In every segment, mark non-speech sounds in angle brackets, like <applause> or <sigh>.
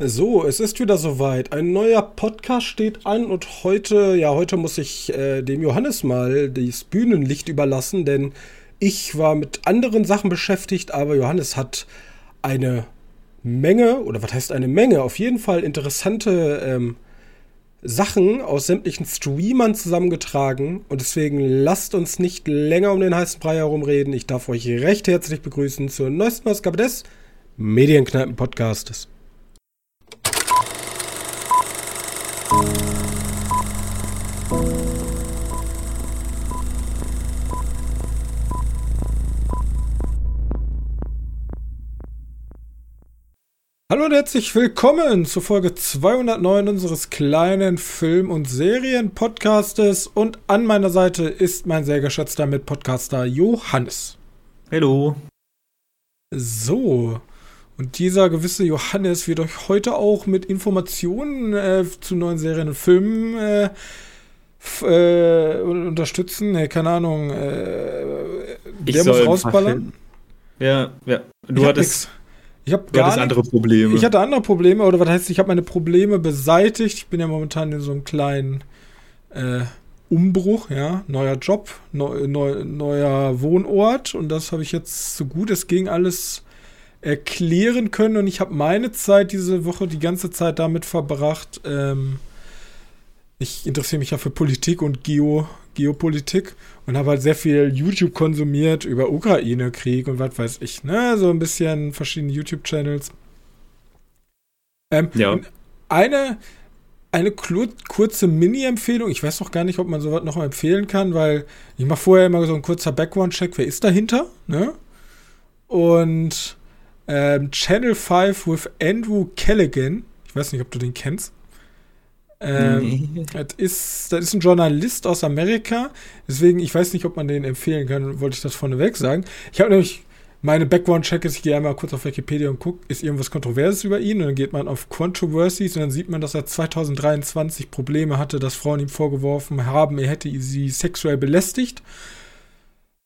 So, es ist wieder soweit. Ein neuer Podcast steht an und heute, ja, heute muss ich äh, dem Johannes mal das Bühnenlicht überlassen, denn ich war mit anderen Sachen beschäftigt, aber Johannes hat eine Menge, oder was heißt eine Menge, auf jeden Fall interessante ähm, Sachen aus sämtlichen Streamern zusammengetragen und deswegen lasst uns nicht länger um den heißen Brei herumreden. Ich darf euch recht herzlich begrüßen zur neuesten Ausgabe des Medienkneipen-Podcastes. Hallo und herzlich willkommen zur Folge 209 unseres kleinen Film- und Serien-Podcastes. Und an meiner Seite ist mein sehr geschätzter Mitpodcaster Johannes. Hallo. So, und dieser gewisse Johannes wird euch heute auch mit Informationen äh, zu neuen Serien und Filmen äh, äh, unterstützen. Nee, keine Ahnung. Äh, der muss rausballern. Ja, ja. Du hattest. Ich habe gar nicht, andere Probleme. Ich hatte andere Probleme, oder was heißt, ich habe meine Probleme beseitigt. Ich bin ja momentan in so einem kleinen äh, Umbruch, ja, neuer Job, neu, neu, neuer Wohnort und das habe ich jetzt so gut es ging alles erklären können. Und ich habe meine Zeit diese Woche die ganze Zeit damit verbracht. Ähm, ich interessiere mich ja für Politik und Geo, Geopolitik und habe halt sehr viel YouTube konsumiert über Ukraine-Krieg und was weiß ich. Ne? So ein bisschen verschiedene YouTube-Channels. Ähm, ja. Eine, eine kurze Mini-Empfehlung. Ich weiß noch gar nicht, ob man sowas noch empfehlen kann, weil ich mache vorher immer so ein kurzer Background-Check. Wer ist dahinter? Ne? Und ähm, Channel 5 with Andrew Callaghan. Ich weiß nicht, ob du den kennst. Ähm, nee. das, ist, das ist ein Journalist aus Amerika. Deswegen, ich weiß nicht, ob man den empfehlen kann, wollte ich das vorneweg sagen. Ich habe nämlich meine Background-Check ist, ich gehe einmal kurz auf Wikipedia und gucke, ist irgendwas Kontroverses über ihn? Und dann geht man auf Controversies und dann sieht man, dass er 2023 Probleme hatte, dass Frauen ihm vorgeworfen haben, er hätte sie sexuell belästigt.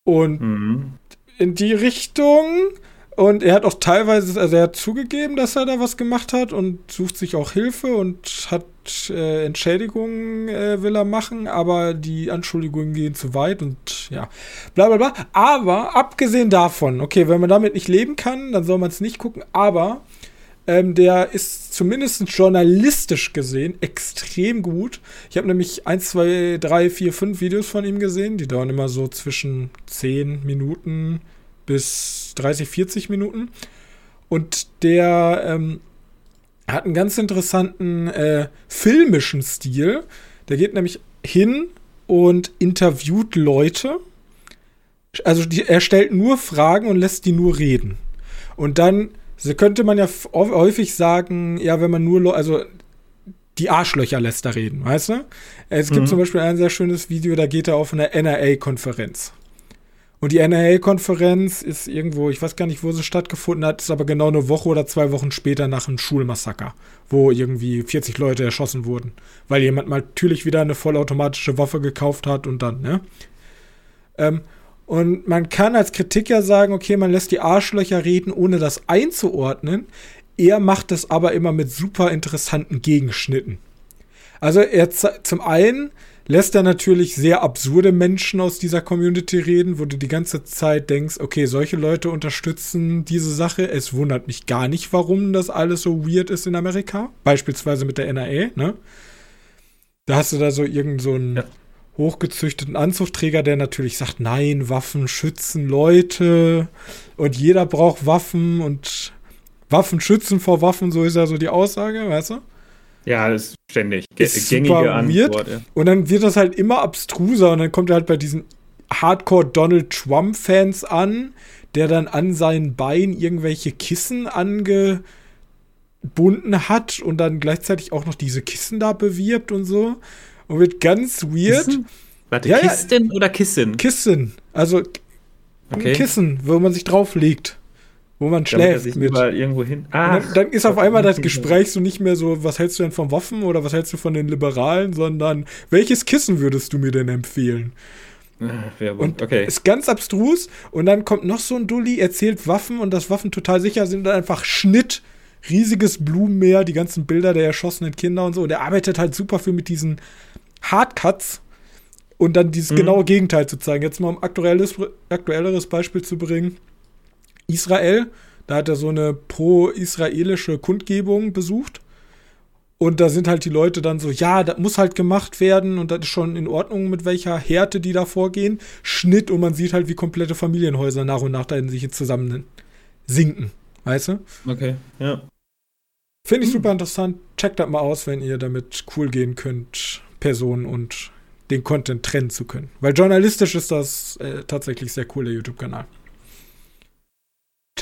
Und mhm. in die Richtung und er hat auch teilweise, also er hat zugegeben, dass er da was gemacht hat und sucht sich auch Hilfe und hat äh, Entschädigungen äh, will er machen, aber die Anschuldigungen gehen zu weit und ja, bla bla bla. Aber abgesehen davon, okay, wenn man damit nicht leben kann, dann soll man es nicht gucken, aber ähm, der ist zumindest journalistisch gesehen extrem gut. Ich habe nämlich 1, 2, 3, 4, 5 Videos von ihm gesehen, die dauern immer so zwischen 10 Minuten bis 30, 40 Minuten. Und der ähm, hat einen ganz interessanten äh, filmischen Stil. Der geht nämlich hin und interviewt Leute. Also die, er stellt nur Fragen und lässt die nur reden. Und dann so könnte man ja häufig sagen, ja, wenn man nur, also die Arschlöcher lässt er reden, weißt du? Es gibt mhm. zum Beispiel ein sehr schönes Video, da geht er auf einer NRA-Konferenz. Und die NRA-Konferenz ist irgendwo, ich weiß gar nicht, wo sie stattgefunden hat, ist aber genau eine Woche oder zwei Wochen später nach einem Schulmassaker, wo irgendwie 40 Leute erschossen wurden, weil jemand mal natürlich wieder eine vollautomatische Waffe gekauft hat und dann, ne? Ähm, und man kann als Kritiker sagen, okay, man lässt die Arschlöcher reden, ohne das einzuordnen. Er macht es aber immer mit super interessanten Gegenschnitten. Also er zum einen lässt er natürlich sehr absurde Menschen aus dieser Community reden, wo du die ganze Zeit denkst, okay, solche Leute unterstützen diese Sache. Es wundert mich gar nicht, warum das alles so weird ist in Amerika. Beispielsweise mit der NRA, ne? Da hast du da so irgendeinen so einen ja. hochgezüchteten Anzugträger, der natürlich sagt, nein, Waffen schützen Leute und jeder braucht Waffen und Waffen schützen vor Waffen, so ist ja so die Aussage, weißt du? Ja, das ist ständig. Ist Gängige Antwort. Ja. Und dann wird das halt immer abstruser und dann kommt er halt bei diesen Hardcore Donald Trump-Fans an, der dann an seinen Beinen irgendwelche Kissen angebunden hat und dann gleichzeitig auch noch diese Kissen da bewirbt und so. Und wird ganz weird. Kissen? Warte, ja, Kisten ja. oder Kissen? Kissen. Also okay. ein Kissen, wo man sich drauflegt wo man schläft mit. irgendwo hin. Dann, dann, ist auf einmal das Gespräch so nicht mehr so, was hältst du denn von Waffen oder was hältst du von den Liberalen, sondern welches Kissen würdest du mir denn empfehlen? Ja, und okay. ist ganz abstrus und dann kommt noch so ein Dulli, erzählt Waffen und dass Waffen total sicher sind und einfach Schnitt riesiges Blumenmeer, die ganzen Bilder der erschossenen Kinder und so. Und er arbeitet halt super viel mit diesen Hardcuts und dann dieses mhm. genaue Gegenteil zu zeigen. Jetzt mal um aktuelles, aktuelleres Beispiel zu bringen. Israel, da hat er so eine pro-israelische Kundgebung besucht. Und da sind halt die Leute dann so, ja, das muss halt gemacht werden und das ist schon in Ordnung, mit welcher Härte die da vorgehen. Schnitt und man sieht halt, wie komplette Familienhäuser nach und nach da in sich zusammen sinken. Weißt du? Okay, ja. Finde ich hm. super interessant. Checkt das mal aus, wenn ihr damit cool gehen könnt, Personen und den Content trennen zu können. Weil journalistisch ist das äh, tatsächlich sehr cool, der YouTube-Kanal.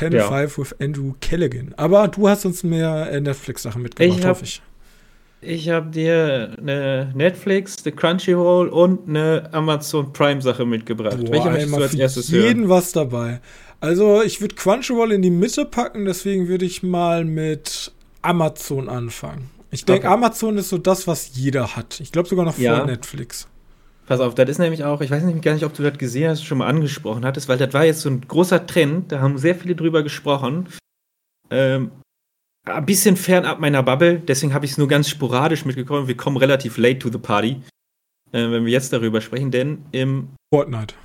Channel ja. 5 with Andrew Callaghan. Aber du hast uns mehr äh, Netflix-Sachen mitgebracht, ich hab, hoffe ich. Ich habe dir eine Netflix, eine Crunchyroll und eine Amazon Prime-Sache mitgebracht. Boah, Welche möchtest du als erstes jeden hören? jeden was dabei. Also, ich würde Crunchyroll in die Mitte packen, deswegen würde ich mal mit Amazon anfangen. Ich denke, okay. Amazon ist so das, was jeder hat. Ich glaube sogar noch vor ja. Netflix. Pass auf, das ist nämlich auch, ich weiß nämlich gar nicht, ob du das gesehen hast, schon mal angesprochen hattest, weil das war jetzt so ein großer Trend, da haben sehr viele drüber gesprochen. Ähm, ein bisschen fernab meiner Bubble, deswegen habe ich es nur ganz sporadisch mitgekommen. Wir kommen relativ late to the party, äh, wenn wir jetzt darüber sprechen, denn im Fortnite.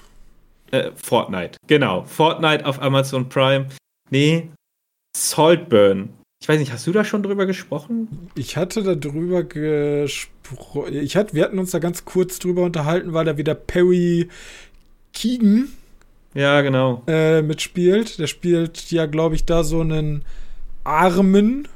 Äh, Fortnite, genau. Fortnite auf Amazon Prime. Nee, Saltburn ich weiß nicht, hast du da schon drüber gesprochen? Ich hatte da drüber gesprochen. Ich hatte, wir hatten uns da ganz kurz drüber unterhalten, weil da wieder Perry Keegan ja, genau. Äh, mitspielt. Der spielt ja, glaube ich, da so einen Armen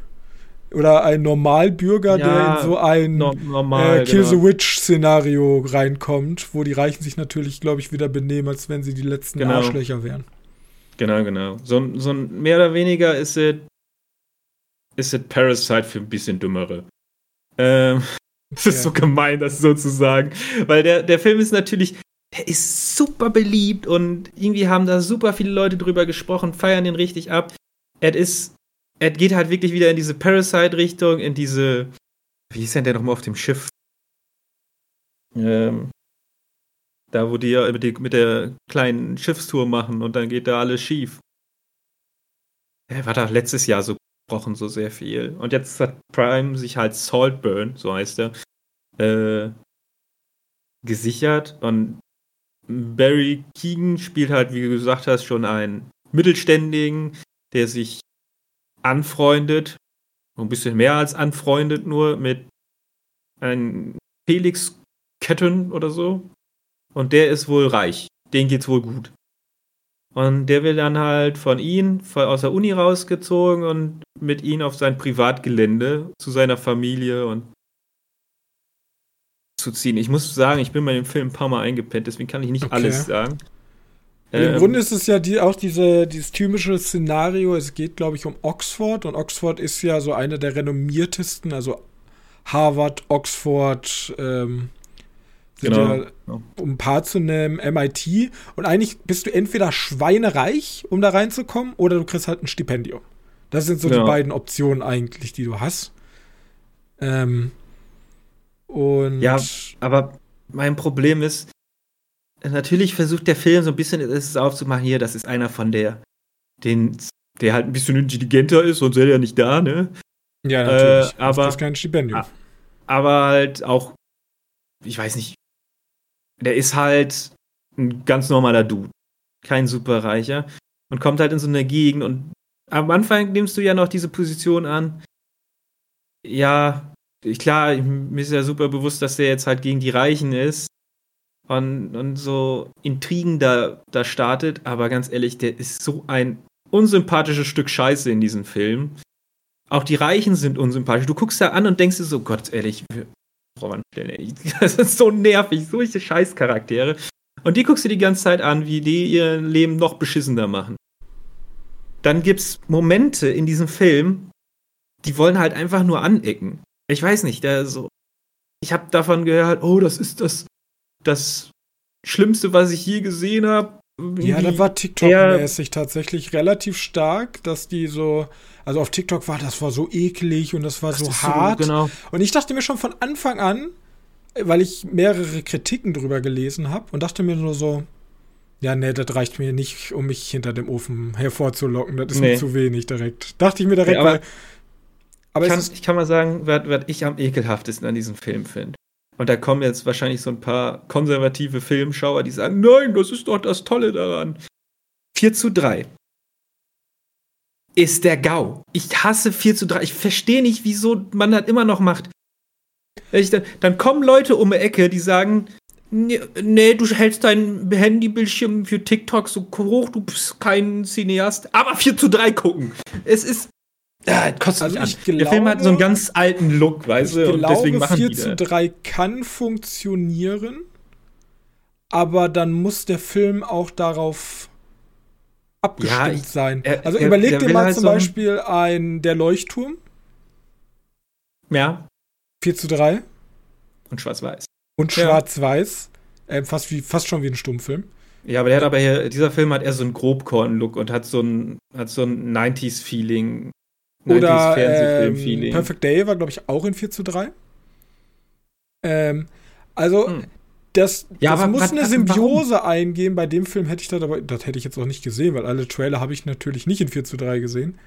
oder einen Normalbürger, ja, der in so ein no normal, äh, Kill genau. the Witch-Szenario reinkommt, wo die Reichen sich natürlich, glaube ich, wieder benehmen, als wenn sie die letzten genau. Arschlöcher wären. Genau, genau. So, so ein mehr oder weniger ist es ist es Parasite für ein bisschen Dümmere. Ähm, <laughs> das ist so gemein, das sozusagen. Weil der, der Film ist natürlich, der ist super beliebt und irgendwie haben da super viele Leute drüber gesprochen, feiern den richtig ab. Er ist, er geht halt wirklich wieder in diese Parasite-Richtung, in diese, wie ist denn der nochmal auf dem Schiff? Ähm, da, wo die ja mit, mit der kleinen Schiffstour machen und dann geht da alles schief. Er war da letztes Jahr so gesprochen so sehr viel. Und jetzt hat Prime sich halt Saltburn, so heißt er, äh, gesichert. Und Barry Keegan spielt halt, wie du gesagt hast, schon einen Mittelständigen, der sich anfreundet, ein bisschen mehr als anfreundet nur, mit einem Felix Ketten oder so. Und der ist wohl reich. Den geht's wohl gut. Und der will dann halt von ihm aus der Uni rausgezogen und mit ihm auf sein Privatgelände zu seiner Familie und zu ziehen. Ich muss sagen, ich bin bei dem Film ein paar Mal eingepennt, deswegen kann ich nicht okay. alles sagen. Ähm, Im Grunde ist es ja die, auch diese, dieses typische Szenario, es geht, glaube ich, um Oxford und Oxford ist ja so eine der renommiertesten, also Harvard, Oxford, ähm, Genau. Ja, um ein paar zu nehmen, MIT. Und eigentlich bist du entweder schweinereich, um da reinzukommen, oder du kriegst halt ein Stipendium. Das sind so ja. die beiden Optionen eigentlich, die du hast. Ähm, und ja, aber mein Problem ist, natürlich versucht der Film so ein bisschen es aufzumachen, hier, das ist einer von der, den, der halt ein bisschen intelligenter ist, sonst wäre er ja nicht da, ne? Ja, natürlich. Äh, aber, das ist kein Stipendium. Aber halt auch, ich weiß nicht, der ist halt ein ganz normaler Dude. Kein Superreicher. Und kommt halt in so eine Gegend und am Anfang nimmst du ja noch diese Position an. Ja, klar, mir ist ja super bewusst, dass der jetzt halt gegen die Reichen ist und, und so Intrigen da, da startet, aber ganz ehrlich, der ist so ein unsympathisches Stück Scheiße in diesem Film. Auch die Reichen sind unsympathisch. Du guckst da an und denkst dir so, Gott ehrlich, Romanstellen. <laughs> Das ist so nervig, solche Scheißcharaktere. Und die guckst du die ganze Zeit an, wie die ihr Leben noch beschissener machen. Dann gibt's Momente in diesem Film, die wollen halt einfach nur anecken. Ich weiß nicht, da so. Ich habe davon gehört, oh, das ist das, das Schlimmste, was ich je gesehen habe. Ja, da war TikTok-mäßig tatsächlich relativ stark, dass die so, also auf TikTok war das war so eklig und das war das so hart. So, genau. Und ich dachte mir schon von Anfang an, weil ich mehrere Kritiken drüber gelesen habe und dachte mir nur so, ja, nee, das reicht mir nicht, um mich hinter dem Ofen hervorzulocken. Das ist nee. mir zu wenig direkt. Dachte ich mir direkt, ja, weil Aber ich kann, ich kann mal sagen, was ich am ekelhaftesten an diesem Film finde. Und da kommen jetzt wahrscheinlich so ein paar konservative Filmschauer, die sagen, nein, das ist doch das Tolle daran. 4 zu 3 ist der GAU. Ich hasse 4 zu 3. Ich verstehe nicht, wieso man das immer noch macht. Dann, dann, kommen Leute um die Ecke, die sagen, nee, nee, du hältst dein Handybildschirm für TikTok so hoch, du bist kein Cineast, aber 4 zu 3 gucken. Es ist. Ja, kostet also mich an. der Film hat so einen ganz alten Look, weißt du, und deswegen machen 4 zu 3 kann funktionieren, aber dann muss der Film auch darauf abgestimmt ja, ich, sein. Er, also er, überleg dir mal halt zum so Beispiel ein Der Leuchtturm. Ja. 4 zu 3. Und schwarz-weiß. Und schwarz-weiß. Äh, fast, wie, fast schon wie ein Stummfilm. Ja, aber der hat aber hier, dieser Film hat eher so einen Grobkorn-Look und hat so ein, hat so ein 90s-Feeling. 90s Oder ähm, Perfect Day war, glaube ich, auch in 4 zu 3. Ähm, also, hm. das, ja, das muss was, eine Symbiose warum? eingehen. Bei dem Film hätte ich das aber, das hätte ich jetzt auch nicht gesehen, weil alle Trailer habe ich natürlich nicht in 4 zu 3 gesehen.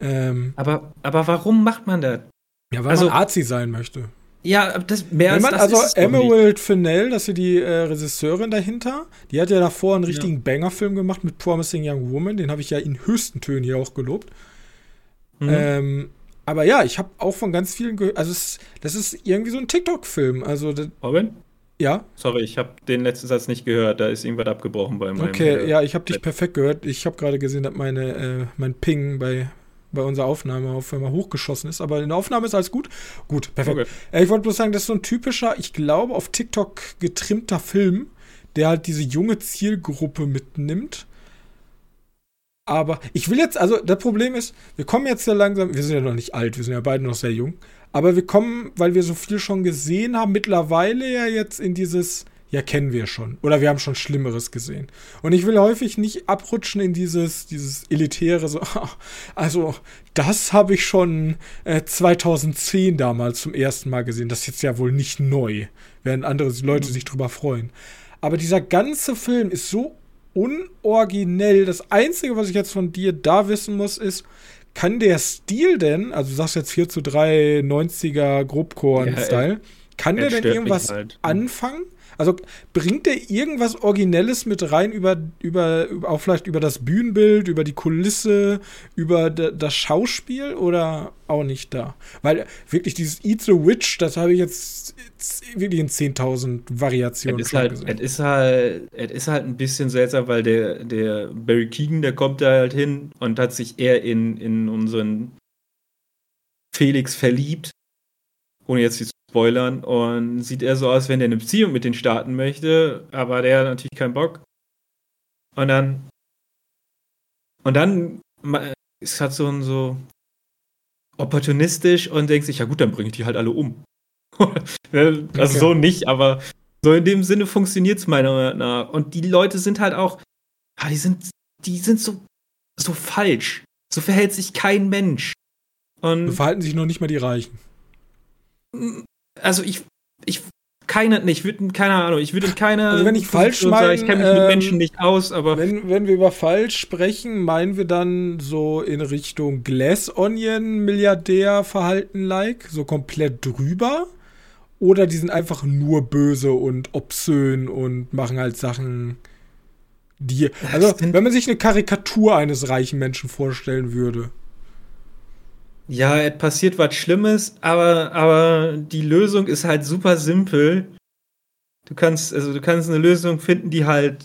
Ähm, aber, aber warum macht man das? Ja, weil also, man Arzi sein möchte. Ja, das mehr Wenn man, als das Also Emerald Fennell, das ist die äh, Regisseurin dahinter, die hat ja davor einen richtigen ja. Banger-Film gemacht mit Promising Young Woman, den habe ich ja in höchsten Tönen hier auch gelobt. Mhm. Ähm, aber ja, ich habe auch von ganz vielen gehört, also es, das ist irgendwie so ein TikTok-Film. Also Robin? Ja. Sorry, ich habe den letzten Satz nicht gehört. Da ist irgendwas abgebrochen bei meinem. Okay, äh, ja, ich habe dich perfekt gehört. Ich habe gerade gesehen, dass meine äh, mein Ping bei bei unserer Aufnahme auf einmal hochgeschossen ist. Aber in der Aufnahme ist alles gut. Gut, perfekt. Okay. Äh, ich wollte bloß sagen, das ist so ein typischer, ich glaube, auf TikTok getrimmter Film, der halt diese junge Zielgruppe mitnimmt. Aber ich will jetzt, also das Problem ist, wir kommen jetzt ja langsam, wir sind ja noch nicht alt, wir sind ja beide noch sehr jung. Aber wir kommen, weil wir so viel schon gesehen haben, mittlerweile ja jetzt in dieses, ja, kennen wir schon. Oder wir haben schon Schlimmeres gesehen. Und ich will häufig nicht abrutschen in dieses, dieses elitäre, so, <laughs> also, das habe ich schon äh, 2010 damals zum ersten Mal gesehen. Das ist jetzt ja wohl nicht neu, während andere Leute mhm. sich drüber freuen. Aber dieser ganze Film ist so unoriginell. Das Einzige, was ich jetzt von dir da wissen muss, ist, kann der Stil denn, also du sagst jetzt 4 zu 3, 90er Grobkorn-Style, ja, kann der denn irgendwas halt. anfangen? Also bringt der irgendwas Originelles mit rein über, über, auch vielleicht über das Bühnenbild, über die Kulisse, über das Schauspiel oder auch nicht da? Weil wirklich dieses Eat the Witch, das habe ich jetzt wirklich in 10.000 Variationen es halt, gesehen. Es ist halt, es ist halt ein bisschen seltsam, weil der, der Barry Keegan, der kommt da halt hin und hat sich eher in, in unseren Felix verliebt ohne jetzt die spoilern. Und sieht eher so aus, wenn er eine Beziehung mit denen starten möchte, aber der hat natürlich keinen Bock. Und dann. Und dann ist halt so, so opportunistisch und denkt sich, ja gut, dann bringe ich die halt alle um. <laughs> also okay. so nicht, aber so in dem Sinne funktioniert es meiner Meinung nach. Und die Leute sind halt auch, ah, die sind, die sind so, so falsch. So verhält sich kein Mensch. Und so verhalten sich noch nicht mal die Reichen also ich, ich, keine, nee, ich würde, keine Ahnung, ich würde keine. Also wenn ich falsch meine, ich kenne mich ähm, mit Menschen nicht aus, aber. Wenn, wenn wir über falsch sprechen, meinen wir dann so in Richtung Glass Onion Milliardär Verhalten like, so komplett drüber? Oder die sind einfach nur böse und obszön und machen halt Sachen, die. Also, wenn man sich eine Karikatur eines reichen Menschen vorstellen würde ja, es passiert was Schlimmes, aber, aber die Lösung ist halt super simpel. Du kannst, also du kannst eine Lösung finden, die halt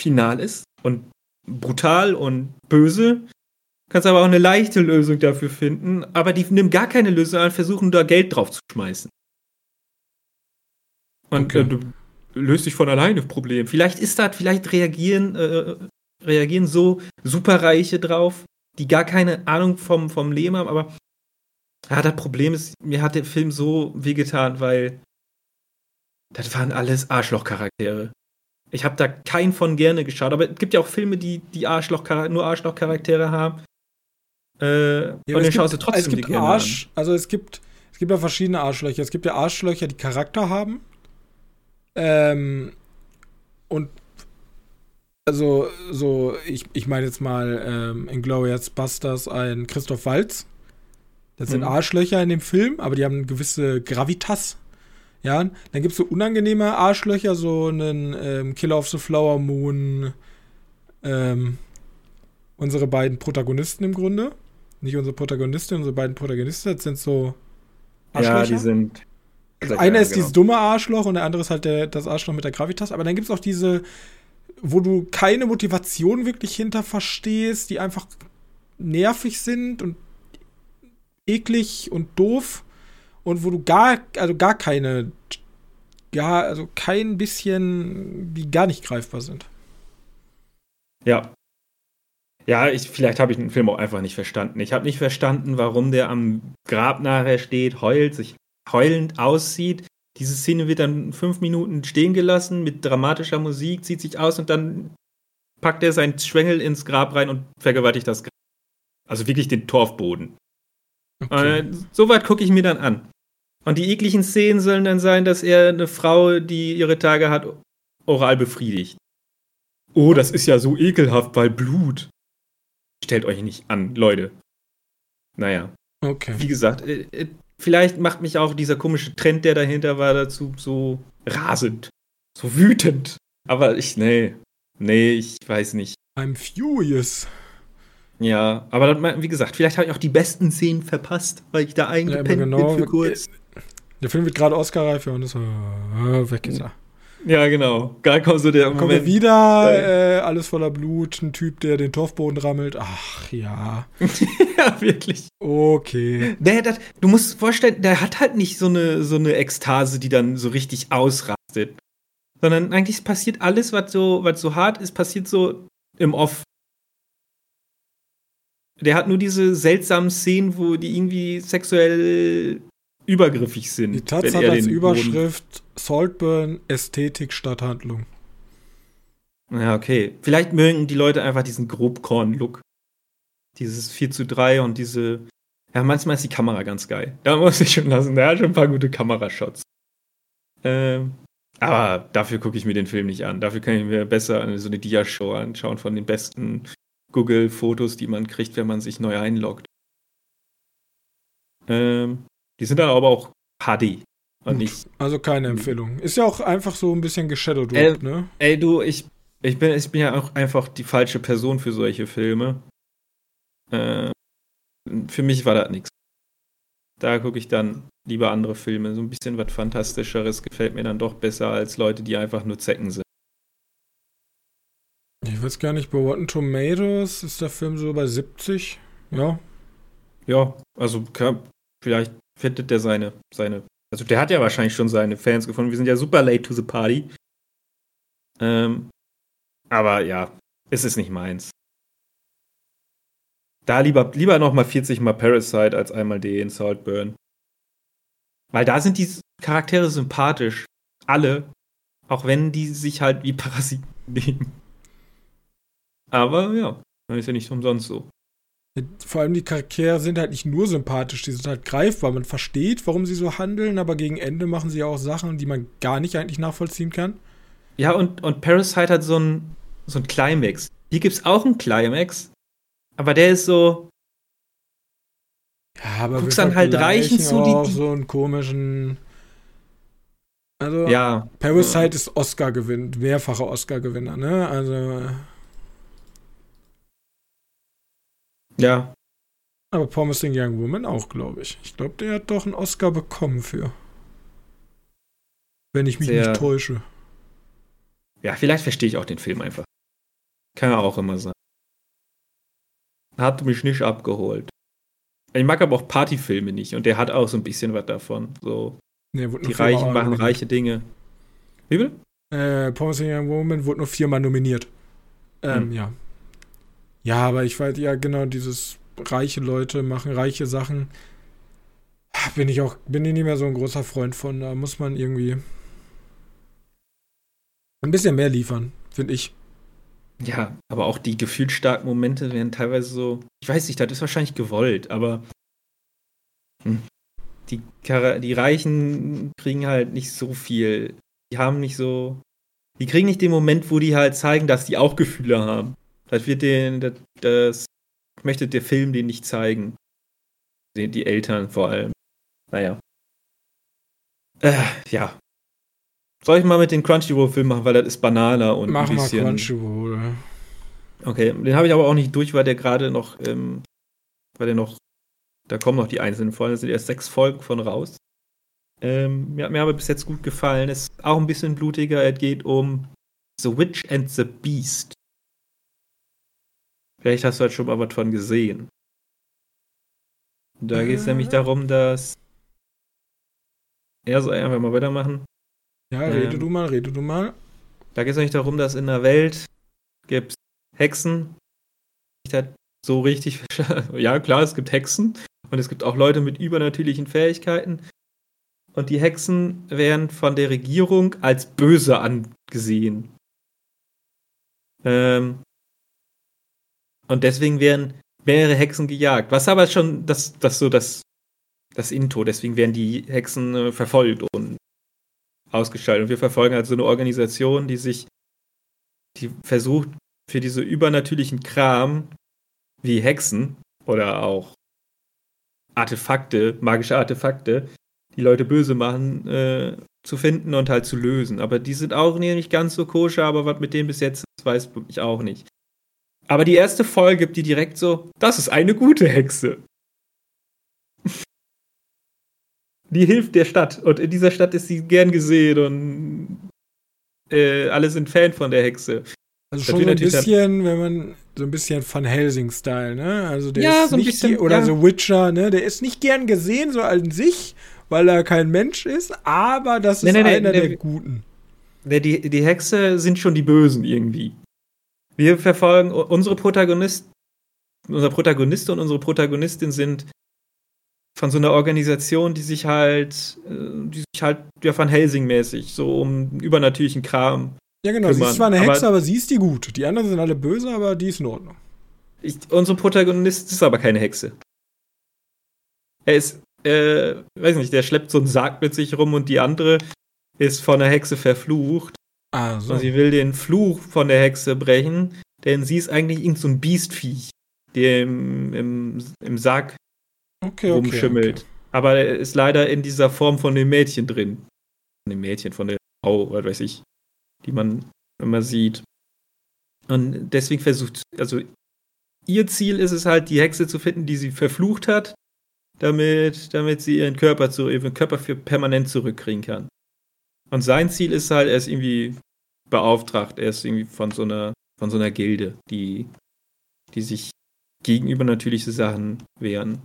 final ist und brutal und böse. Du kannst aber auch eine leichte Lösung dafür finden, aber die nehmen gar keine Lösung an, versuchen da Geld drauf zu schmeißen. Und okay. äh, du löst dich von alleine Problem. Vielleicht ist das, vielleicht reagieren, äh, reagieren so Superreiche drauf, die gar keine Ahnung vom, vom Leben haben, aber ja, das Problem ist, mir hat der Film so wehgetan, weil das waren alles Arschlochcharaktere. Ich habe da keinen von gerne geschaut, aber es gibt ja auch Filme, die, die Arschloch nur Arschlochcharaktere haben. Äh, ja, und den schaust du trotzdem es gibt Arsch, an. Also es gibt, es gibt ja verschiedene Arschlöcher. Es gibt ja Arschlöcher, die Charakter haben. Ähm, und also, so, ich, ich meine jetzt mal ähm, in Glorious Busters ein Christoph Waltz Das sind mhm. Arschlöcher in dem Film, aber die haben eine gewisse Gravitas. Ja, dann gibt es so unangenehme Arschlöcher, so einen ähm, Killer of the Flower Moon, ähm, unsere beiden Protagonisten im Grunde. Nicht unsere Protagonistin, unsere beiden Protagonisten, das sind so Arschlöcher. Ja, die sind. Also einer ist genau. dieses dumme Arschloch und der andere ist halt der, das Arschloch mit der Gravitas. Aber dann gibt es auch diese, wo du keine Motivation wirklich hinter verstehst, die einfach nervig sind und eklig und doof und wo du gar, also gar keine, gar, also kein bisschen, die gar nicht greifbar sind. Ja. Ja, ich, vielleicht habe ich den Film auch einfach nicht verstanden. Ich habe nicht verstanden, warum der am Grab nachher steht, heult, sich heulend aussieht. Diese Szene wird dann fünf Minuten stehen gelassen mit dramatischer Musik, zieht sich aus und dann packt er seinen Schwengel ins Grab rein und vergewaltigt das Grab. Also wirklich den Torfboden. Okay. Äh, Soweit gucke ich mir dann an. Und die ekligen Szenen sollen dann sein, dass er eine Frau, die ihre Tage hat, oral befriedigt. Oh, das ist ja so ekelhaft, weil Blut. Stellt euch nicht an, Leute. Naja. Okay. Wie gesagt, äh, äh, vielleicht macht mich auch dieser komische Trend, der dahinter war, dazu so rasend. So wütend. Aber ich, nee. Nee, ich weiß nicht. I'm furious. Ja, aber wie gesagt, vielleicht habe ich auch die besten Szenen verpasst, weil ich da eingepennt ja, genau, bin für kurz. Der Film wird gerade Oscar-reif und ist äh, weg ist er. Ja, genau. Gar kommt so der Dann Moment. Kommt wieder, äh, alles voller Blut, ein Typ, der den Torfboden rammelt. Ach ja. <laughs> ja, wirklich. Okay. Der, der, du musst vorstellen, der hat halt nicht so eine, so eine Ekstase, die dann so richtig ausrastet. Sondern eigentlich passiert alles, was so, was so hart ist, passiert so im Off. Der hat nur diese seltsamen Szenen, wo die irgendwie sexuell übergriffig sind. Die Taz hat als Überschrift Boden Saltburn Ästhetik statt Handlung. Ja, okay. Vielleicht mögen die Leute einfach diesen Grobkorn-Look. Dieses 4 zu 3 und diese. Ja, manchmal ist die Kamera ganz geil. Da muss ich schon lassen. Der hat schon ein paar gute Kamerashots. Ähm, aber dafür gucke ich mir den Film nicht an. Dafür kann ich mir besser so eine Dia-Show anschauen von den besten Google-Fotos, die man kriegt, wenn man sich neu einloggt. Ähm, die sind dann aber auch HD. Und nicht also keine Empfehlung. Ist ja auch einfach so ein bisschen geshadowdropped, äh, ne? Ey, du, ich, ich, bin, ich bin ja auch einfach die falsche Person für solche Filme. Äh, für mich war das nichts. Da gucke ich dann lieber andere Filme. So ein bisschen was Fantastischeres gefällt mir dann doch besser als Leute, die einfach nur Zecken sind. Ich weiß gar nicht, bei Rotten Tomatoes ist der Film so bei 70, ja. Ja, also vielleicht findet der seine, seine, also der hat ja wahrscheinlich schon seine Fans gefunden. Wir sind ja super late to the party. Ähm, aber ja, es ist nicht meins. Da lieber, lieber nochmal 40 mal Parasite als einmal den Saltburn. Weil da sind die Charaktere sympathisch. Alle. Auch wenn die sich halt wie Parasiten <laughs> nehmen. Aber ja, ist ja nicht umsonst so. Vor allem die Charaktere sind halt nicht nur sympathisch, die sind halt greifbar. Man versteht, warum sie so handeln, aber gegen Ende machen sie auch Sachen, die man gar nicht eigentlich nachvollziehen kann. Ja, und, und Parasite hat so ein, so ein Climax. Hier gibt es auch einen Climax, aber der ist so. Ja, aber guckst dann halt Reichen zu, die, die. so einen komischen. Also, ja. Parasite ja. ist Oscar-Gewinn, mehrfacher Oscar-Gewinner, ne? Also. Ja. Aber Promising Young Woman auch, glaube ich. Ich glaube, der hat doch einen Oscar bekommen für. Wenn ich mich Sehr, nicht täusche. Ja, vielleicht verstehe ich auch den Film einfach. Kann ja auch immer sein. Hat mich nicht abgeholt. Ich mag aber auch Partyfilme nicht und der hat auch so ein bisschen was davon. So, nee, die Reichen machen reiche Dinge. Wie bitte? Äh, Promising Young Woman wurde nur viermal nominiert. Ähm, hm. ja. Ja, aber ich weiß ja genau, dieses reiche Leute machen reiche Sachen. Bin ich auch, bin ich nicht mehr so ein großer Freund von. Da muss man irgendwie ein bisschen mehr liefern, finde ich. Ja, aber auch die gefühlsstarken Momente werden teilweise so. Ich weiß nicht, das ist wahrscheinlich gewollt, aber hm, die, die Reichen kriegen halt nicht so viel. Die haben nicht so. Die kriegen nicht den Moment, wo die halt zeigen, dass die auch Gefühle haben. Das wird den, das, das möchte der Film den nicht zeigen. Die, die Eltern vor allem. Naja. Äh, ja. Soll ich mal mit den Crunchyroll-Filmen machen, weil das ist banaler und Mach ein mal bisschen. Crunchyroll. Okay, den habe ich aber auch nicht durch, weil der gerade noch, ähm, weil der noch, da kommen noch die einzelnen Folgen, da sind erst sechs Folgen von raus. Ähm, mir hat mir aber bis jetzt gut gefallen. Ist auch ein bisschen blutiger. Es geht um The Witch and the Beast. Vielleicht hast du halt schon mal was von gesehen. Da geht es Äh. nämlich darum, dass. Ja, soll ich einfach mal weitermachen. Ja, rede Ähm. du mal, rede du mal. Da geht es nämlich darum, dass in der Welt gibt Hexen. Ich halt so richtig. <laughs> ja, klar, es gibt Hexen. Und es gibt auch Leute mit übernatürlichen Fähigkeiten. Und die Hexen werden von der Regierung als böse angesehen. Ähm, und deswegen werden mehrere Hexen gejagt. Was aber schon das, das so das, das Intro. Deswegen werden die Hexen äh, verfolgt und ausgestaltet. Und wir verfolgen halt so eine Organisation, die sich, die versucht, für diese übernatürlichen Kram wie Hexen oder auch Artefakte, magische Artefakte, die Leute böse machen, äh, zu finden und halt zu lösen. Aber die sind auch nicht ganz so koscher, aber was mit denen bis jetzt ist, weiß ich auch nicht. Aber die erste Folge gibt die direkt so, das ist eine gute Hexe. die hilft der Stadt und in dieser Stadt ist sie gern gesehen und äh, alle sind Fan von der Hexe. Also Das schon so ein bisschen, wenn man so ein bisschen Van Helsing-Style, ne? Also der Ja, ist so ein nicht bisschen, oder ja. so Witcher, ne? Der ist nicht gern gesehen, so an sich, weil er kein Mensch ist, aber das ist Nee, nee, einer nee. der Guten. Die, die Hexe sind schon die Bösen irgendwie. Wir verfolgen unsere Protagonist, unser Protagonist und unsere Protagonistin sind von so einer Organisation, die sich halt, äh, die sich halt ja Van Helsing mäßig so um übernatürlichen Kram. Ja, genau. Sie kümmern. ist zwar eine Aber- Hexe, aber sie ist die Gute. Die anderen sind alle böse, aber die ist in Ordnung. Ich, unsere Protagonist ist aber keine Hexe. Er ist, äh, weiß nicht, der schleppt so einen Sarg mit sich rum und die andere ist von der Hexe verflucht. Ah, so. Und sie will den Fluch von der Hexe brechen, denn sie ist eigentlich irgend so ein Biestviech, der im, im, im Sarg Okay, okay. rumschimmelt. okay. Aber er ist leider in dieser Form von dem Mädchen drin. Von dem Mädchen, von der Frau, oder weiß ich, die man immer sieht. Und deswegen versucht, also ihr Ziel ist es halt, die Hexe zu finden, die sie verflucht hat, damit, damit sie ihren Körper, zu, ihren Körper für permanent zurückkriegen kann. Und sein Ziel ist halt, er ist irgendwie beauftragt, er ist irgendwie von so einer, von so einer Gilde, die, die sich gegen übernatürliche Sachen wehren.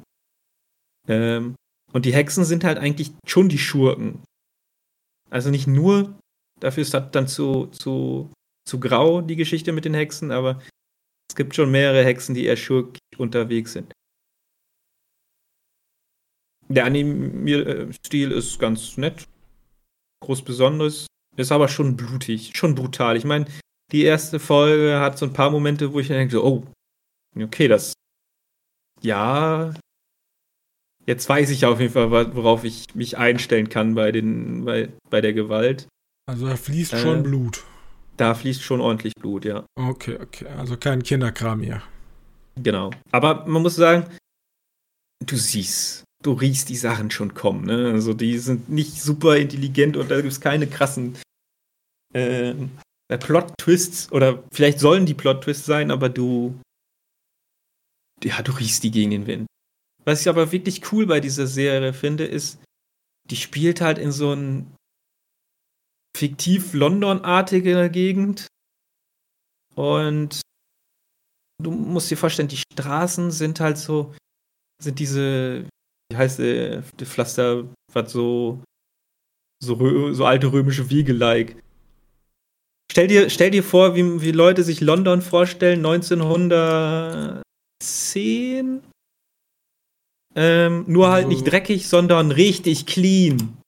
Ähm, und die Hexen sind halt eigentlich schon die Schurken. Also nicht nur, dafür ist das dann zu, zu, zu grau, die Geschichte mit den Hexen, aber es gibt schon mehrere Hexen, die eher schurkig unterwegs sind. Der Anime-Stil ist ganz nett. Groß Besonderes. Ist aber schon blutig, schon brutal. Ich meine, die erste Folge hat so ein paar Momente, wo ich dann denke, so, oh, okay, das. Ja. Jetzt weiß ich auf jeden Fall, worauf ich mich einstellen kann bei, den, bei, bei der Gewalt. Also da fließt Äh. schon Blut. Da fließt schon ordentlich Blut, ja. Okay, okay. Also kein Kinderkram hier. Genau. Aber man muss sagen, du siehst, du riechst die Sachen schon kommen. Ne? Also die sind nicht super intelligent und da gibt es keine krassen ähm, äh, Plot-Twists oder vielleicht sollen die Plot-Twists sein, aber du, ja, du riechst die gegen den Wind. Was ich aber wirklich cool bei dieser Serie finde, ist, die spielt halt in so ein fiktiv London-artige Gegend und du musst dir vorstellen, die Straßen sind halt so, sind diese, wie heißt der, der Pflaster, was so, so, so alte römische Wege-like. Stell dir, stell dir vor, wie, wie Leute sich London vorstellen, 1910. Ähm, nur halt nicht dreckig, sondern richtig clean.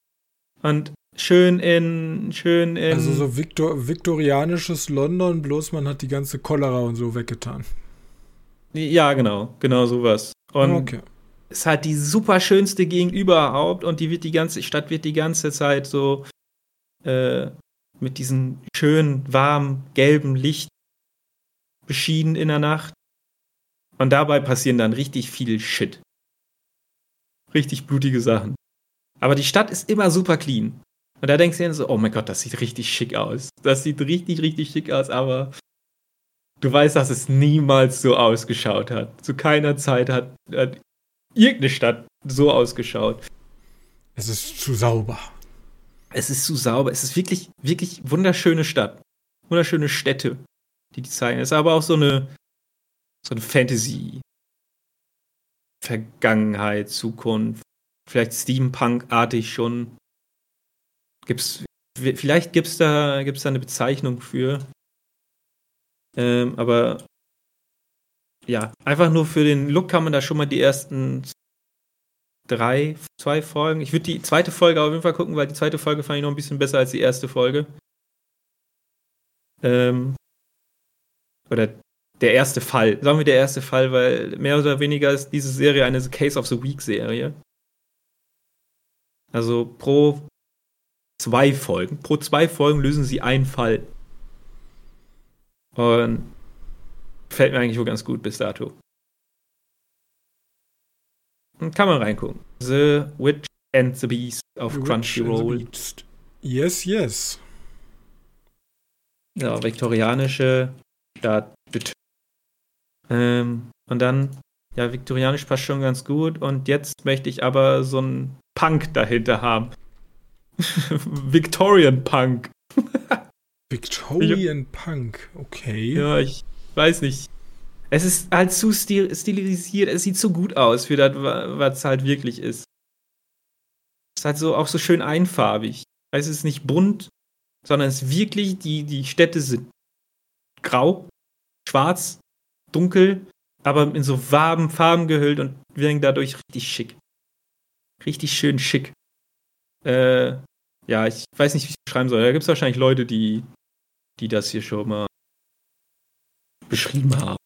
Und schön in, schön in. Also so Viktor, viktorianisches London, bloß man hat die ganze Cholera und so weggetan. Ja, genau, genau sowas. Und okay. Ist halt die super schönste Gegend überhaupt und die wird die ganze Stadt wird die ganze Zeit so äh, mit diesem schönen, warmen, gelben Licht beschienen in der Nacht. Und dabei passieren dann richtig viel Shit. richtig blutige Sachen. Aber die Stadt ist immer super clean. Und da denkst du dir so, oh mein Gott, das sieht richtig schick aus. Das sieht richtig, richtig schick aus, aber du weißt, dass es niemals so ausgeschaut hat. Zu keiner Zeit hat, hat irgendeine Stadt so ausgeschaut. Es ist zu sauber. Es ist zu sauber. Es ist wirklich, wirklich wunderschöne Stadt. Wunderschöne Städte, die die zeigen. Es ist aber auch so eine, so eine Fantasy. Vergangenheit, Zukunft. Vielleicht Steampunk-artig schon. Gibt's, vielleicht gibt's da, gibt's da eine Bezeichnung für. Ähm, aber ja, einfach nur für den Look kann man da schon mal die ersten drei, zwei Folgen. Ich würde die zweite Folge auf jeden Fall gucken, weil die zweite Folge fand ich noch ein bisschen besser als die erste Folge. Ähm, oder der erste Fall. Sagen wir der erste Fall, weil mehr oder weniger ist diese Serie eine Case of the Week Serie. Also pro zwei Folgen, pro zwei Folgen lösen sie einen Fall. Und fällt mir eigentlich wohl ganz gut bis dato. Kann man reingucken. The Witch and the Beast auf Crunchyroll. Yes, yes. Ja, viktorianische Stadt. Ähm, und dann, ja, viktorianisch passt schon ganz gut. Und jetzt möchte ich aber so einen Punk dahinter haben. <laughs> Victorian Punk. <laughs> Victorian Punk, okay. Ja, ich weiß nicht. Es ist halt zu stilisiert, es sieht zu gut aus für das, was es halt wirklich ist. Es ist halt so auch so schön einfarbig. Es ist nicht bunt, sondern es ist wirklich, die, die Städte sind grau, schwarz, dunkel, aber in so warmen Farben gehüllt und wirken dadurch richtig schick. Richtig schön schick. Äh, ja, ich weiß nicht, wie ich es schreiben soll. Da gibt es wahrscheinlich Leute, die, die das hier schon mal beschrieben haben.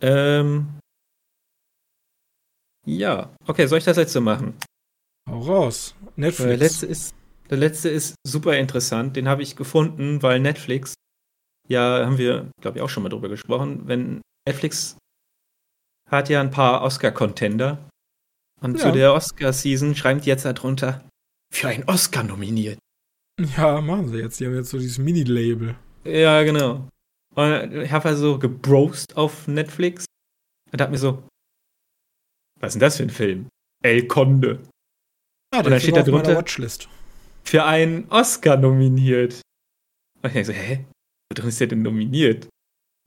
Ähm. Ja, okay, soll ich das letzte machen? Hau raus. Netflix. Der letzte ist, der letzte ist super interessant. Den habe ich gefunden, weil Netflix, ja, haben wir, glaube ich, auch schon mal drüber gesprochen, wenn Netflix hat ja ein paar Oscar-Contender. Und ja. zu der Oscar-Season schreibt jetzt darunter, für einen Oscar nominiert. Ja, machen sie jetzt. Die haben jetzt so dieses Mini-Label. Ja, genau. Und ich habe also gebrost auf Netflix und hab mir so, was ist denn das für ein Film? El Conde. Ah, und dann steht da drunter, Watchlist. für einen Oscar nominiert. Und ich denke so, hä? Worin ist der denn nominiert?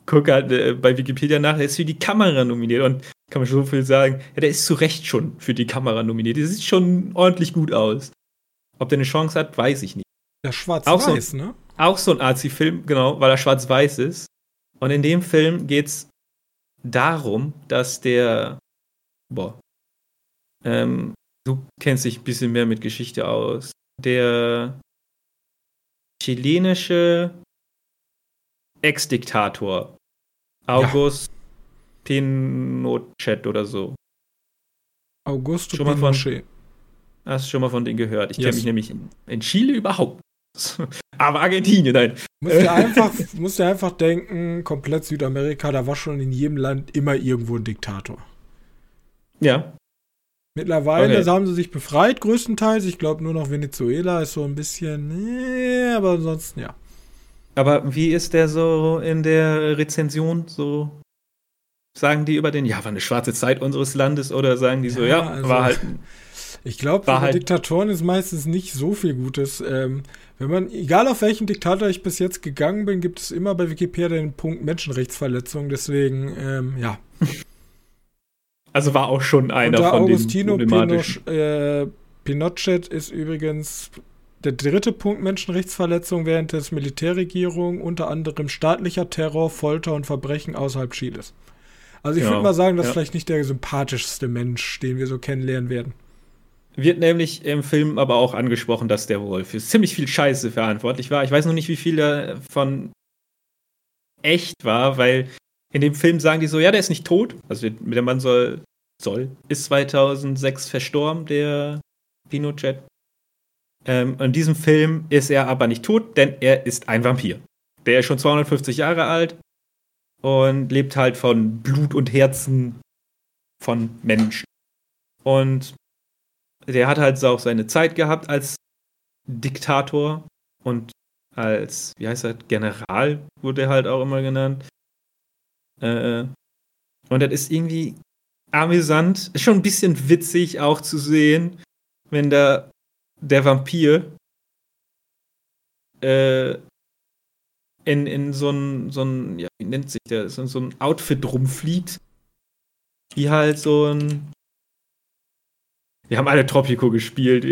Guck halt äh, bei Wikipedia nach, der ist für die Kamera nominiert und kann man schon so viel sagen, ja, der ist zu Recht schon für die Kamera nominiert. Der sieht schon ordentlich gut aus. Ob der eine Chance hat, weiß ich nicht. Ja, schwarz-weiß, so, ne? Auch so ein Arzi-Film, genau, weil er schwarz-weiß ist. Und in dem Film geht's darum, dass der, boah, ähm, du kennst dich ein bisschen mehr mit Geschichte aus, der chilenische Ex-Diktator August ja. Pinochet oder so. Augusto schon Pinochet. Von, hast du schon mal von denen gehört? Ich yes. kenne mich nämlich in, in Chile überhaupt <laughs> Aber Argentinien, nein. Musst du <laughs> einfach, musst du einfach denken, komplett Südamerika, da war schon in jedem Land immer irgendwo ein Diktator. Ja. Mittlerweile okay. haben sie sich befreit, größtenteils. Ich glaube, nur noch Venezuela ist so ein bisschen, nee, aber ansonsten ja. Aber wie ist der so in der Rezension? So sagen die über den, ja, war eine schwarze Zeit unseres Landes oder sagen die so, ja, ja also, war halt. <laughs> Ich glaube, bei halt Diktatoren ist meistens nicht so viel Gutes. Ähm, wenn man, egal auf welchen Diktator ich bis jetzt gegangen bin, gibt es immer bei Wikipedia den Punkt Menschenrechtsverletzung. Deswegen, ähm, ja. <laughs> Also war auch schon einer Unter von Augustino den Pinoch, äh, Pinochet ist übrigens der dritte Punkt Menschenrechtsverletzung während des Militärregierung, unter anderem staatlicher Terror, Folter und Verbrechen außerhalb Chiles. Also ich ja, würde mal sagen, das ja. ist vielleicht nicht der sympathischste Mensch, den wir so kennenlernen werden. Wird nämlich im Film aber auch angesprochen, dass der wohl für ziemlich viel Scheiße verantwortlich war. Ich weiß noch nicht, wie viel davon echt war, weil in dem Film sagen die so, ja, der ist nicht tot. Also der Mann soll, soll, ist 2006 verstorben, der Pinochet. Ähm, in diesem Film ist er aber nicht tot, denn er ist ein Vampir. Der ist schon 250 Jahre alt und lebt halt von Blut und Herzen von Menschen. Und der hat halt auch seine Zeit gehabt als Diktator und als, wie heißt er, General wurde er halt auch immer genannt. Äh, und das ist irgendwie amüsant, ist schon ein bisschen witzig auch zu sehen, wenn da der Vampir äh, in, in so ein, so ja, wie nennt sich der, so, so ein Outfit rumfliegt. Wie halt so ein. Wir haben alle Tropico gespielt.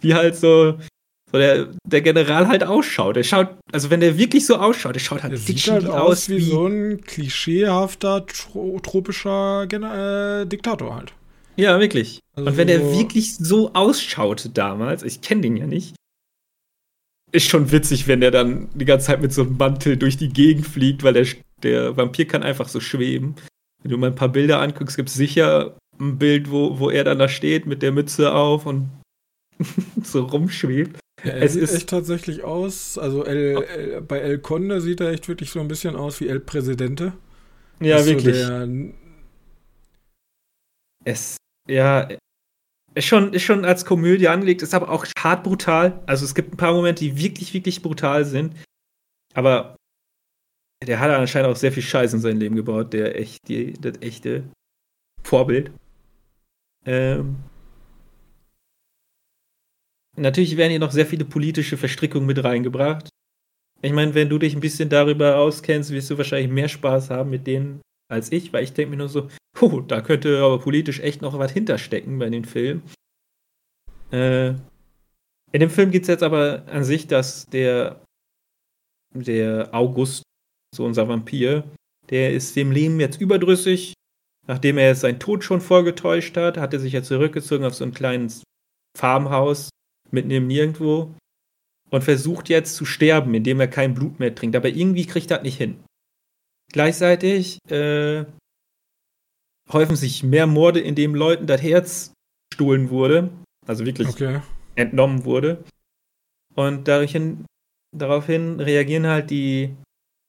wie <laughs> halt so, so der, der General halt ausschaut. Der schaut, also wenn der wirklich so ausschaut, der schaut halt, der sieht halt aus wie, wie, so ein klischeehafter tro tropischer Gen äh, Diktator halt. Ja, wirklich. Also Und wenn der wirklich so ausschaut damals, ich kenne den ja nicht, ist schon witzig, wenn der dann die ganze Zeit mit so einem Mantel durch die Gegend fliegt, weil der, der Vampir kann einfach so schweben. Wenn du mal ein paar Bilder anguckst, gibt es sicher ein Bild, wo, wo er dann da steht mit der Mütze auf und <laughs> so rumschwebt. Ja, er es sieht ist echt tatsächlich aus, also El, El, bei El Conde sieht er echt wirklich so ein bisschen aus wie El Presidente. Ja, wirklich. So es, ja, ist schon, ist schon als Komödie angelegt, ist aber auch hart brutal. Also es gibt ein paar Momente, die wirklich, wirklich brutal sind. Aber der hat anscheinend auch sehr viel Scheiß in sein Leben gebaut, der echt, die, das echte Vorbild. Ähm, natürlich werden hier noch sehr viele politische Verstrickungen mit reingebracht. Ich meine, wenn du dich ein bisschen darüber auskennst, wirst du wahrscheinlich mehr Spaß haben mit denen als ich, weil ich denke mir nur so, oh, da könnte aber politisch echt noch was hinterstecken bei den Filmen. Äh, in dem Film geht es jetzt aber an sich, dass der, der August, so unser Vampir, der ist dem Leben jetzt überdrüssig. Nachdem er seinen Tod schon vorgetäuscht hat, hat er sich ja zurückgezogen auf so ein kleines Farmhaus mitten im Nirgendwo und versucht jetzt zu sterben, indem er kein Blut mehr trinkt. Aber irgendwie kriegt er das nicht hin. Gleichzeitig äh, häufen sich mehr Morde, in dem Leuten das Herz gestohlen wurde, also wirklich okay. entnommen wurde. Und daraufhin, daraufhin reagieren halt die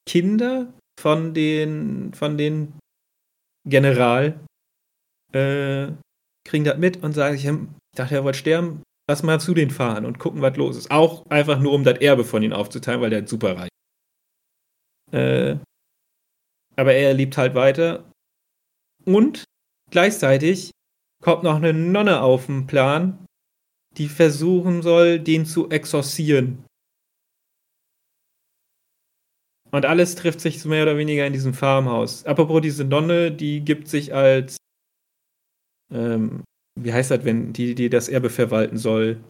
Kinder von den, von den General, äh, kriegen das mit und sagen, ich dachte, er wollte sterben, lass mal zu denen fahren und gucken, was los ist. Auch einfach nur, um das Erbe von ihnen aufzuteilen, weil der ist super reich. Äh, aber er lebt halt weiter. Und gleichzeitig kommt noch eine Nonne auf den Plan, die versuchen soll, den zu exorzieren. Und alles trifft sich mehr oder weniger in diesem Farmhaus. Apropos diese Nonne, die gibt sich als, ähm, wie heißt das, wenn die, die das Erbe verwalten soll?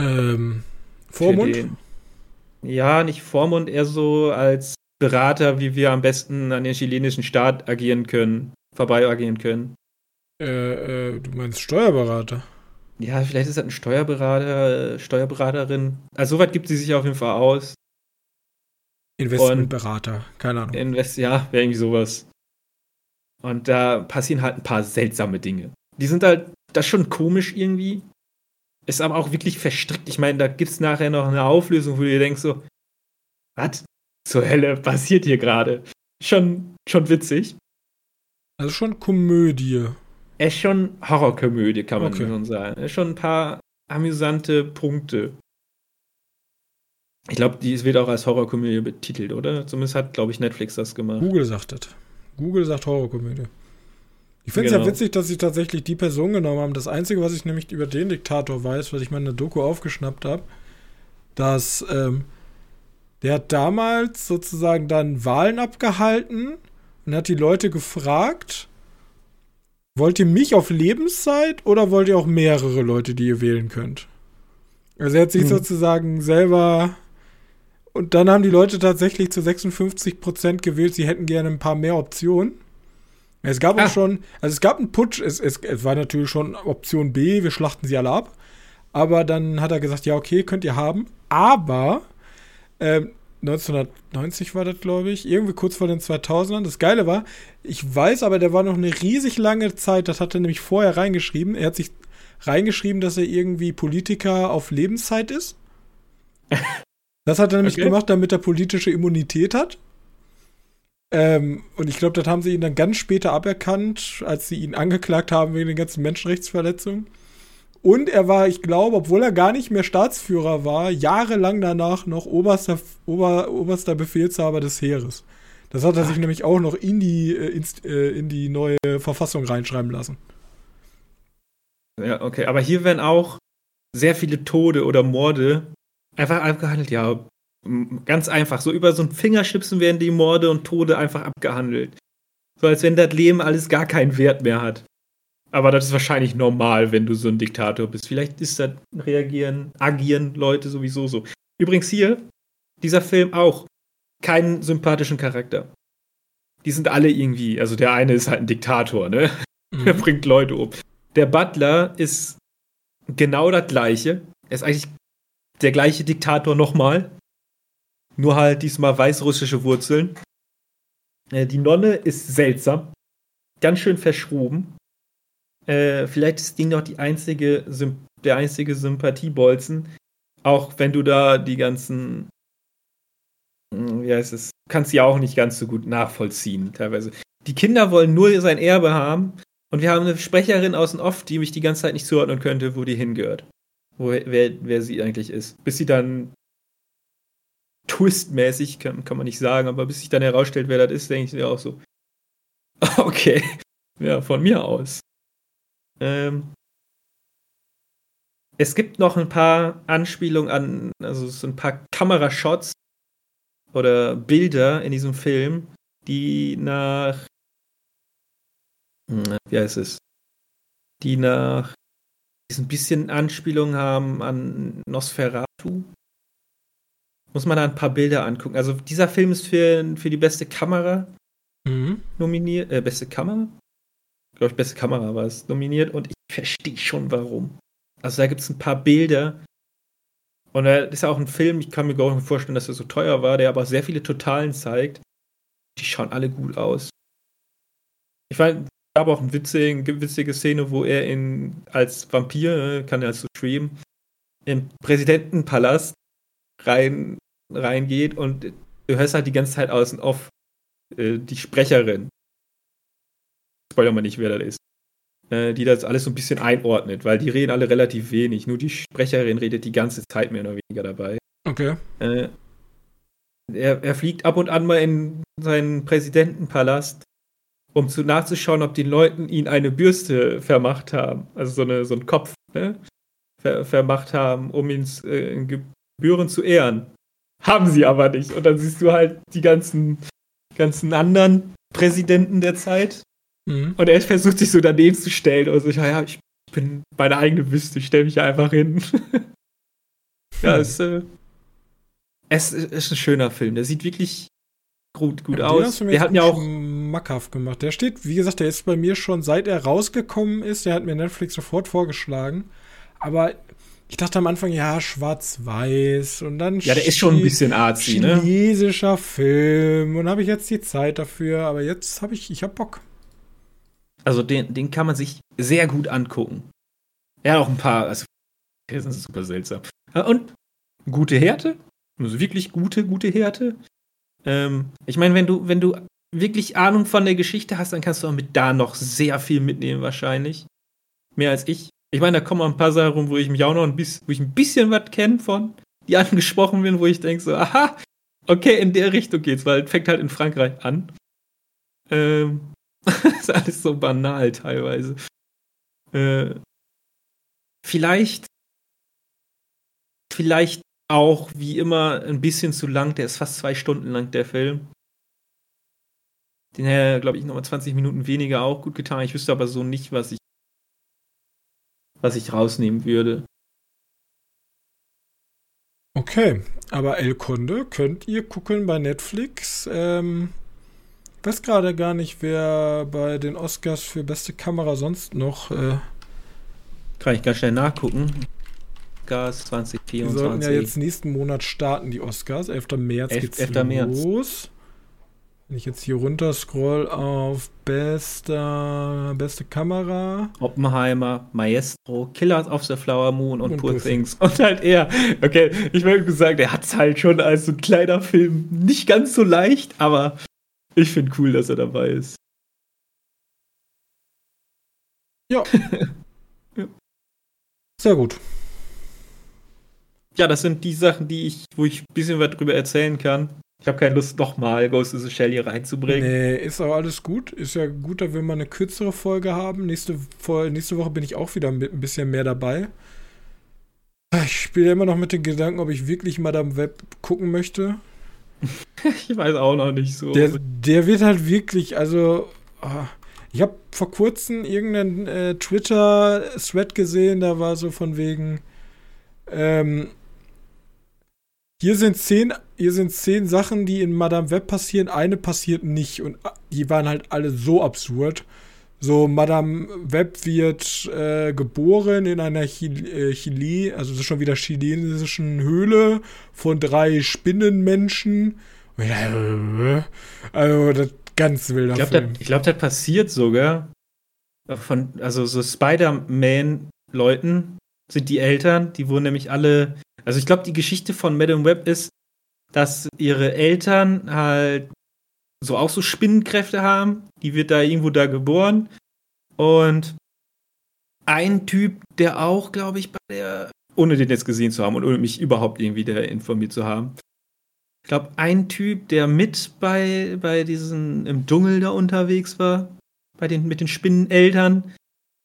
Ähm, Vormund? ja, nicht Vormund, eher so als Berater, wie wir am besten an den chilenischen Staat agieren können, vorbei agieren können. Äh, äh, du meinst Steuerberater? Ja, vielleicht ist das ein Steuerberater, Steuerberaterin. Also soweit gibt sie sich auf jeden Fall aus. Investmentberater, keine Ahnung. Invest, ja, wäre irgendwie sowas. Und da passieren halt ein paar seltsame Dinge. Die sind halt, das ist schon komisch irgendwie. Ist aber auch wirklich verstrickt. Ich meine, da gibt es nachher noch eine Auflösung, wo du dir denkst so, was zur Hölle passiert hier gerade? Schon, schon witzig. Also schon Komödie. Es ist schon Horrorkomödie, kann man okay. schon sagen. Ist schon ein paar amüsante Punkte. Ich glaube, die wird auch als Horrorkomödie betitelt, oder? Zumindest hat, glaube ich, Netflix das gemacht. Google sagt das. Google sagt Horrorkomödie. Ich finde es genau. ja witzig, dass sie tatsächlich die Person genommen haben. Das Einzige, was ich nämlich über den Diktator weiß, was ich mal in der Doku aufgeschnappt habe, dass ähm, der hat damals sozusagen dann Wahlen abgehalten und hat die Leute gefragt, wollt ihr mich auf Lebenszeit oder wollt ihr auch mehrere Leute, die ihr wählen könnt? Also er hat sich hm. sozusagen selber und dann haben die Leute tatsächlich zu 56 Prozent gewählt, sie hätten gerne ein paar mehr Optionen. Es gab ah. auch schon, also es gab einen Putsch, es, es, es war natürlich schon Option B, wir schlachten sie alle ab. Aber dann hat er gesagt, ja, okay, könnt ihr haben. Aber ähm, 1990 war das, glaube ich, irgendwie kurz vor den 2000ern. Das Geile war, ich weiß aber, der war noch eine riesig lange Zeit, das hat er nämlich vorher reingeschrieben. Er hat sich reingeschrieben, dass er irgendwie Politiker auf Lebenszeit ist. <laughs> Das hat er nämlich okay. gemacht, damit er politische Immunität hat. Ähm, und ich glaube, das haben sie ihn dann ganz später aberkannt, als sie ihn angeklagt haben wegen den ganzen Menschenrechtsverletzungen. Und er war, ich glaube, obwohl er gar nicht mehr Staatsführer war, jahrelang danach noch oberster, Ober, oberster Befehlshaber des Heeres. Das hat er Ach. sich nämlich auch noch in die, äh, in, äh, in die neue Verfassung reinschreiben lassen. Ja, okay. Aber hier werden auch sehr viele Tode oder Morde einfach abgehandelt. Ja, ganz einfach. So über so ein Fingerschnipsen werden die Morde und Tode einfach abgehandelt. So als wenn das Leben alles gar keinen Wert mehr hat. Aber das ist wahrscheinlich normal, wenn du so ein Diktator bist. Vielleicht ist das reagieren, agieren Leute sowieso so. Übrigens hier, dieser Film auch keinen sympathischen Charakter. Die sind alle irgendwie, also der eine ist halt ein Diktator, ne? Mhm. Er bringt Leute um. Der Butler ist genau das gleiche. Er ist eigentlich der gleiche Diktator nochmal. Nur halt diesmal weißrussische Wurzeln. Äh, die Nonne ist seltsam. Ganz schön verschroben. Äh, vielleicht ist die noch die einzige, der einzige Sympathiebolzen. Auch wenn du da die ganzen, hm, wie heißt es, kannst sie auch nicht ganz so gut nachvollziehen, teilweise. Die Kinder wollen nur sein Erbe haben und wir haben eine Sprecherin aus dem Off, die mich die ganze Zeit nicht zuordnen könnte, wo die hingehört. Wo, wer, wer sie eigentlich ist. Bis sie dann twistmäßig, kann, kann man nicht sagen, aber bis sich dann herausstellt, wer das ist, denke ich mir auch so. <laughs> Okay. Ja, von mir aus. Ähm, es gibt noch ein paar Anspielungen an, also so ein paar Kamerashots oder Bilder in diesem Film, die nach hm, wie heißt es? Die nach die ein bisschen Anspielung haben an Nosferatu. Muss man da ein paar Bilder angucken. Also dieser Film ist für, für die beste Kamera mhm. nominiert. Äh, beste Kamera? Ich glaube, beste Kamera war es nominiert und ich verstehe schon warum. Also da gibt es ein paar Bilder. Und das ist ja auch ein Film, ich kann mir gar nicht vorstellen, dass er so teuer war, der aber sehr viele Totalen zeigt. Die schauen alle gut aus. Ich war, gab auch eine witzige, witzige Szene, wo er in, als Vampir, ne, kann er so schweben, im Präsidentenpalast rein, reingeht und du hörst halt die ganze Zeit außen auf äh, die Sprecherin. Spoiler mal nicht, wer das ist. Äh, die das alles so ein bisschen einordnet, weil die reden alle relativ wenig. Nur die Sprecherin redet die ganze Zeit mehr oder weniger dabei. Okay. Äh, er, er fliegt ab und an mal in seinen Präsidentenpalast um zu nachzuschauen, ob die Leuten ihn eine Bürste vermacht haben, also so, eine, so einen Kopf ne? Ver, vermacht haben, um ihn äh, in Gebühren zu ehren. Haben sie aber nicht. Und dann siehst du halt die ganzen, ganzen anderen Präsidenten der Zeit. Mhm. Und er versucht sich so daneben zu stellen. Und so, ja, ich bin meine eigene Büste, ich stelle mich einfach hin. <laughs> ja, hm. es, äh, es ist ein schöner Film. Der sieht wirklich gut, gut ja, aus. Wir hatten ja auch mackhaft gemacht. Der steht, wie gesagt, der ist bei mir schon seit er rausgekommen ist. Der hat mir Netflix sofort vorgeschlagen. Aber ich dachte am Anfang, ja, schwarz-weiß und dann. Ja, der ist schon ein bisschen arzi, ne? Chinesischer Film und habe ich jetzt die Zeit dafür. Aber jetzt habe ich, ich habe Bock. Also den, den kann man sich sehr gut angucken. Er hat auch ein paar, also das ist super seltsam. Und gute Härte, also wirklich gute, gute Härte. Ähm, ich meine, wenn du, wenn du wirklich Ahnung von der Geschichte hast, dann kannst du auch mit da noch sehr viel mitnehmen, wahrscheinlich. Mehr als ich. Ich meine, da kommen auch ein paar Sachen rum, wo ich mich auch noch ein bisschen, wo ich ein bisschen was kenne von, die <laughs> angesprochen bin, wo ich denke so, aha, okay, in der Richtung geht's, weil es fängt halt in Frankreich an. Ähm, <laughs> ist alles so banal teilweise. Äh, vielleicht, vielleicht auch wie immer ein bisschen zu lang. Der ist fast zwei Stunden lang, der Film. Den hätte, glaube ich, nochmal 20 Minuten weniger auch gut getan. Ich wüsste aber so nicht, was ich, was ich rausnehmen würde. Okay, aber El Conde könnt ihr gucken bei Netflix. Ähm, weiß gerade gar nicht, wer bei den Oscars für beste Kamera sonst noch. Äh, Kann ich ganz schnell nachgucken. Oscars 2024. Wir sollten ja jetzt nächsten Monat starten, die Oscars. 11. März 11, geht's 11. los. Wenn ich jetzt hier runter scroll auf bester, beste Kamera. Oppenheimer, Maestro, Killers of the Flower Moon und, und Poor Things. Und halt er. Okay, ich würde gesagt, er hat es halt schon als so ein kleiner Film nicht ganz so leicht, aber Ich finde cool, dass er dabei ist. Ja. <laughs> ja. Sehr gut. Ja, das sind die Sachen, die ich, wo ich ein bisschen was drüber erzählen kann. Ich habe keine Lust, nochmal Ghost of the Shell hier reinzubringen. Nee, ist auch alles gut. Ist ja gut, dass wir mal eine kürzere Folge haben. Nächste, nächste Woche bin ich auch wieder mit ein bisschen mehr dabei. Ich spiele immer noch mit den Gedanken, ob ich wirklich Madame Web gucken möchte. <laughs> ich weiß auch noch nicht so. Der, der wird halt wirklich, also. Oh, ich habe vor kurzem irgendeinen äh, Twitter-Thread gesehen, da war so von wegen. Ähm, hier sind zehn, hier sind zehn Sachen, die in Madame Web passieren. Eine passiert nicht. Und äh, die waren halt alle so absurd. So, Madame Web wird äh, geboren in einer Chile, äh, Chile, also das ist schon wieder chinesischen Höhle von drei Spinnenmenschen. Äh, also, das ganz wilder ich glaub, Film. Das, ich glaube, das passiert sogar. Von, also so Spider-Man-Leuten sind die Eltern, die wurden nämlich alle also ich glaube, die Geschichte von Madame Web ist, dass ihre Eltern halt so auch so Spinnenkräfte haben. Die wird da irgendwo da geboren. Und ein Typ, der auch, glaube ich, bei der, ohne den jetzt gesehen zu haben und ohne mich überhaupt irgendwie da informiert zu haben. Ich glaube, ein Typ, der mit bei, bei diesen im Dschungel da unterwegs war, bei den, mit den Spinneneltern,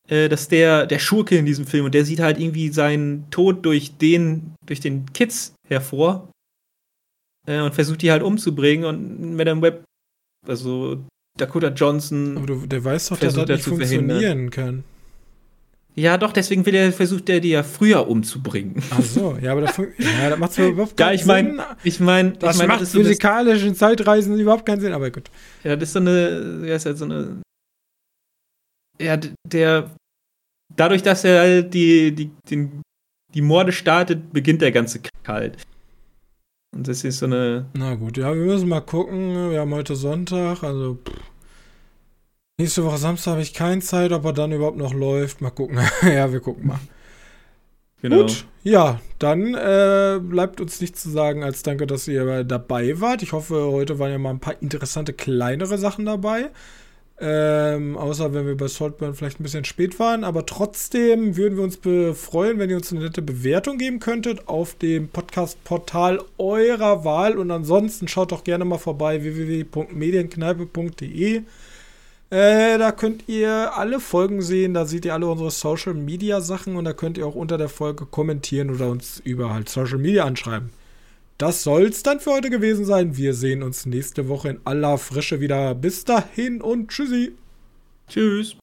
äh, dass der, der Schurke in diesem Film und der sieht halt irgendwie seinen Tod durch den, durch den Kids hervor äh, und versucht die halt umzubringen und Madame Web, also Dakota Johnson. Aber du, der weiß doch, dass das nicht funktionieren kann. Ja, doch, deswegen will er, versucht er die ja früher umzubringen. Ach so, ja, aber das, <laughs> ja, das macht überhaupt keinen ja, ich mein, Sinn. Ich meine, das ich mein, macht das physikalisch so in Zeitreisen überhaupt keinen Sinn, aber gut. Ja, das ist so eine, ja, ist halt so eine ja, der, dadurch, dass er die, die, den, die Morde startet, beginnt der ganze Kalt. Und das ist so eine. Na gut, ja, wir müssen mal gucken. Wir haben heute Sonntag, also. Pff. Nächste Woche Samstag habe ich keine Zeit, ob er dann überhaupt noch läuft. Mal gucken. <laughs> ja, wir gucken mal. Genau. Gut, ja, dann äh, bleibt uns nichts zu sagen als danke, dass ihr dabei wart. Ich hoffe, heute waren ja mal ein paar interessante kleinere Sachen dabei. Ähm, außer wenn wir bei Saltburn vielleicht ein bisschen spät waren. Aber trotzdem würden wir uns freuen, wenn ihr uns eine nette Bewertung geben könntet auf dem Podcast-Portal eurer Wahl. Und ansonsten schaut doch gerne mal vorbei www.medienkneipe.de. Äh, da könnt ihr alle Folgen sehen, da seht ihr alle unsere Social Media Sachen und da könnt ihr auch unter der Folge kommentieren oder uns über halt Social Media anschreiben. Das soll's dann für heute gewesen sein. Wir sehen uns nächste Woche in aller Frische wieder. Bis dahin und tschüssi. Tschüss.